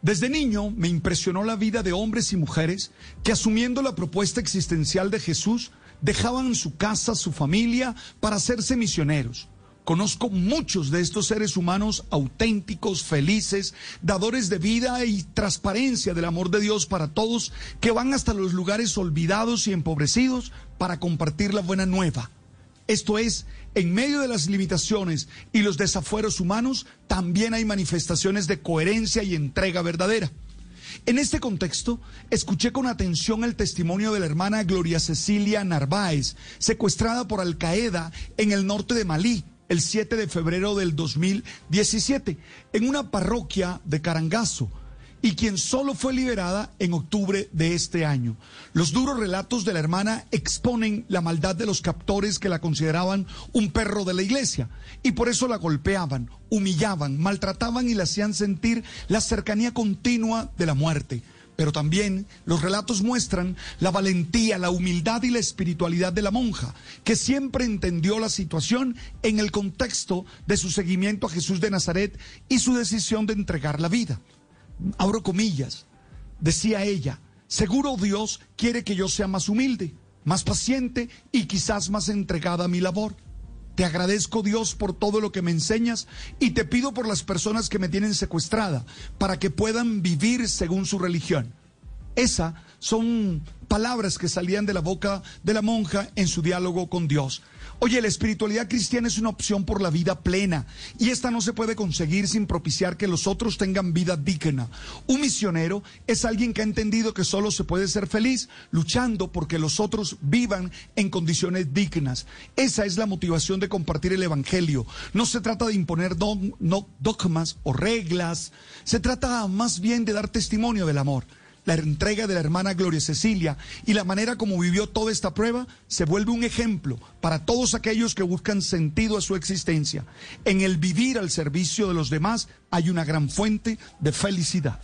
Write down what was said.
Desde niño me impresionó la vida de hombres y mujeres que asumiendo la propuesta existencial de Jesús dejaban su casa, su familia, para hacerse misioneros. Conozco muchos de estos seres humanos auténticos, felices, dadores de vida y transparencia del amor de Dios para todos, que van hasta los lugares olvidados y empobrecidos para compartir la buena nueva. Esto es, en medio de las limitaciones y los desafueros humanos, también hay manifestaciones de coherencia y entrega verdadera. En este contexto, escuché con atención el testimonio de la hermana Gloria Cecilia Narváez, secuestrada por Al Qaeda en el norte de Malí el 7 de febrero del 2017 en una parroquia de Carangazo y quien solo fue liberada en octubre de este año. Los duros relatos de la hermana exponen la maldad de los captores que la consideraban un perro de la iglesia y por eso la golpeaban, humillaban, maltrataban y la hacían sentir la cercanía continua de la muerte pero también los relatos muestran la valentía, la humildad y la espiritualidad de la monja, que siempre entendió la situación en el contexto de su seguimiento a Jesús de Nazaret y su decisión de entregar la vida. Abro comillas, decía ella, seguro Dios quiere que yo sea más humilde, más paciente y quizás más entregada a mi labor. Te agradezco Dios por todo lo que me enseñas y te pido por las personas que me tienen secuestrada para que puedan vivir según su religión. Esas son palabras que salían de la boca de la monja en su diálogo con Dios. Oye, la espiritualidad cristiana es una opción por la vida plena y esta no se puede conseguir sin propiciar que los otros tengan vida digna. Un misionero es alguien que ha entendido que solo se puede ser feliz luchando porque los otros vivan en condiciones dignas. Esa es la motivación de compartir el Evangelio. No se trata de imponer dogmas o reglas, se trata más bien de dar testimonio del amor la entrega de la hermana Gloria Cecilia y la manera como vivió toda esta prueba se vuelve un ejemplo para todos aquellos que buscan sentido a su existencia. En el vivir al servicio de los demás hay una gran fuente de felicidad.